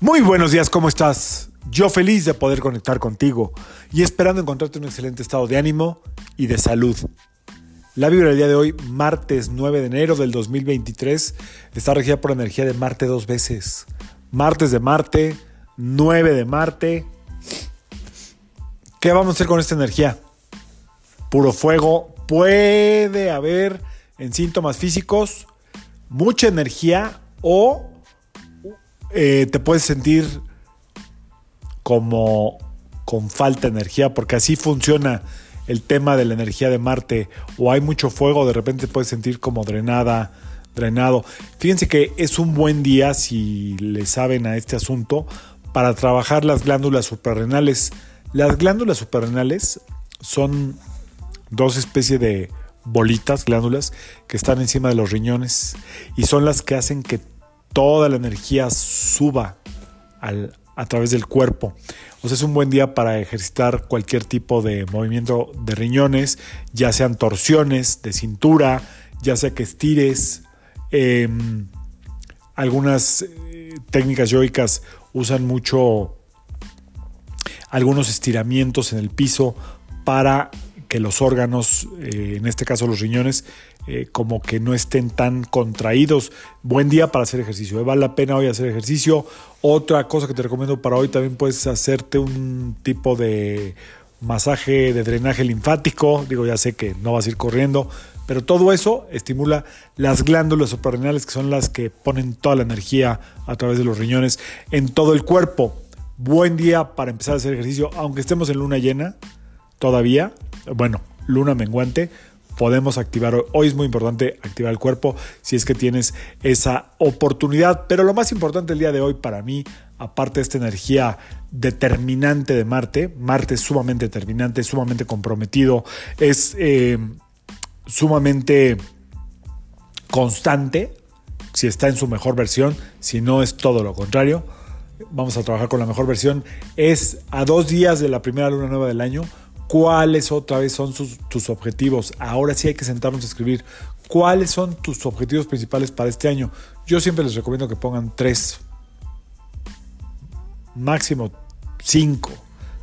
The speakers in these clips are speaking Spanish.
Muy buenos días, ¿cómo estás? Yo feliz de poder conectar contigo y esperando encontrarte en un excelente estado de ánimo y de salud. La vibra del día de hoy, martes 9 de enero del 2023, está regida por la energía de Marte dos veces. Martes de Marte, 9 de Marte. ¿Qué vamos a hacer con esta energía? Puro fuego. Puede haber en síntomas físicos mucha energía o eh, te puedes sentir como con falta de energía, porque así funciona el tema de la energía de Marte, o hay mucho fuego, de repente te puedes sentir como drenada, drenado. Fíjense que es un buen día, si le saben a este asunto, para trabajar las glándulas suprarrenales. Las glándulas suprarrenales son dos especies de bolitas, glándulas, que están encima de los riñones y son las que hacen que toda la energía suba a través del cuerpo. O sea, es un buen día para ejercitar cualquier tipo de movimiento de riñones, ya sean torsiones de cintura, ya sea que estires. Em, algunas eh, técnicas yoicas usan mucho algunos estiramientos en el piso para que los órganos, eh, en este caso los riñones, eh, como que no estén tan contraídos. Buen día para hacer ejercicio. ¿eh? Vale la pena hoy hacer ejercicio. Otra cosa que te recomiendo para hoy también puedes hacerte un tipo de masaje de drenaje linfático. Digo, ya sé que no vas a ir corriendo, pero todo eso estimula las glándulas suprarrenales que son las que ponen toda la energía a través de los riñones en todo el cuerpo. Buen día para empezar a hacer ejercicio, aunque estemos en luna llena todavía. Bueno, luna menguante podemos activar. Hoy es muy importante activar el cuerpo si es que tienes esa oportunidad. Pero lo más importante el día de hoy para mí, aparte de esta energía determinante de Marte, Marte es sumamente determinante, sumamente comprometido, es eh, sumamente constante, si está en su mejor versión, si no es todo lo contrario. Vamos a trabajar con la mejor versión. Es a dos días de la primera luna nueva del año cuáles otra vez son tus objetivos. Ahora sí hay que sentarnos a escribir cuáles son tus objetivos principales para este año. Yo siempre les recomiendo que pongan tres, máximo cinco,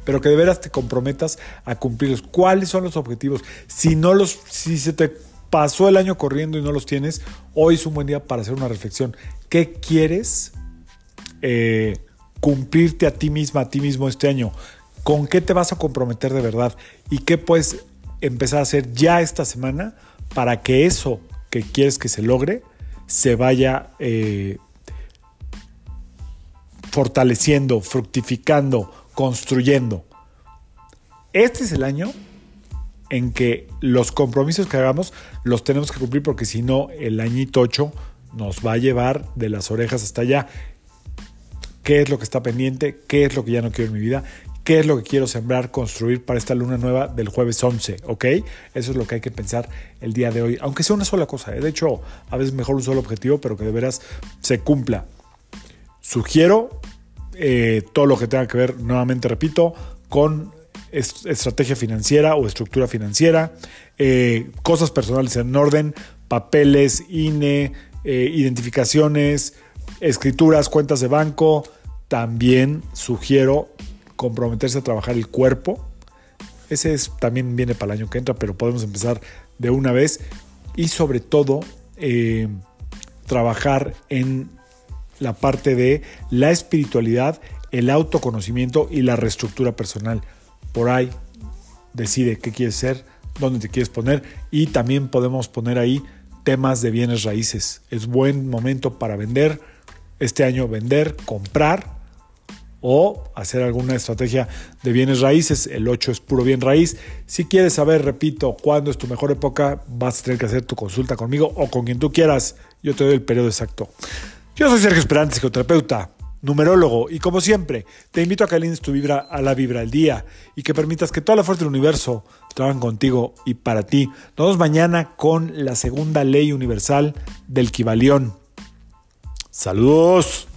pero que de veras te comprometas a cumplirlos. ¿Cuáles son los objetivos? Si no los, si se te pasó el año corriendo y no los tienes, hoy es un buen día para hacer una reflexión. ¿Qué quieres eh, cumplirte a ti misma, a ti mismo este año? Con qué te vas a comprometer de verdad y qué puedes empezar a hacer ya esta semana para que eso que quieres que se logre se vaya eh, fortaleciendo, fructificando, construyendo. Este es el año en que los compromisos que hagamos los tenemos que cumplir porque si no el añito 8 nos va a llevar de las orejas hasta allá. ¿Qué es lo que está pendiente? ¿Qué es lo que ya no quiero en mi vida? Qué es lo que quiero sembrar, construir para esta luna nueva del jueves 11, ¿ok? Eso es lo que hay que pensar el día de hoy, aunque sea una sola cosa. ¿eh? De hecho, a veces mejor un solo objetivo, pero que de veras se cumpla. Sugiero eh, todo lo que tenga que ver, nuevamente repito, con estrategia financiera o estructura financiera, eh, cosas personales en orden, papeles, INE, identificaciones, escrituras, cuentas de banco. También sugiero comprometerse a trabajar el cuerpo. Ese es, también viene para el año que entra, pero podemos empezar de una vez. Y sobre todo, eh, trabajar en la parte de la espiritualidad, el autoconocimiento y la reestructura personal. Por ahí decide qué quieres ser, dónde te quieres poner y también podemos poner ahí temas de bienes raíces. Es buen momento para vender, este año vender, comprar o hacer alguna estrategia de bienes raíces. El 8 es puro bien raíz. Si quieres saber, repito, cuándo es tu mejor época, vas a tener que hacer tu consulta conmigo o con quien tú quieras. Yo te doy el periodo exacto. Yo soy Sergio Esperante, psicoterapeuta, numerólogo, y como siempre, te invito a que alines tu vibra a la vibra del día y que permitas que toda la fuerza del universo trabajen contigo y para ti. Nos vemos mañana con la segunda ley universal del Kibalión. Saludos.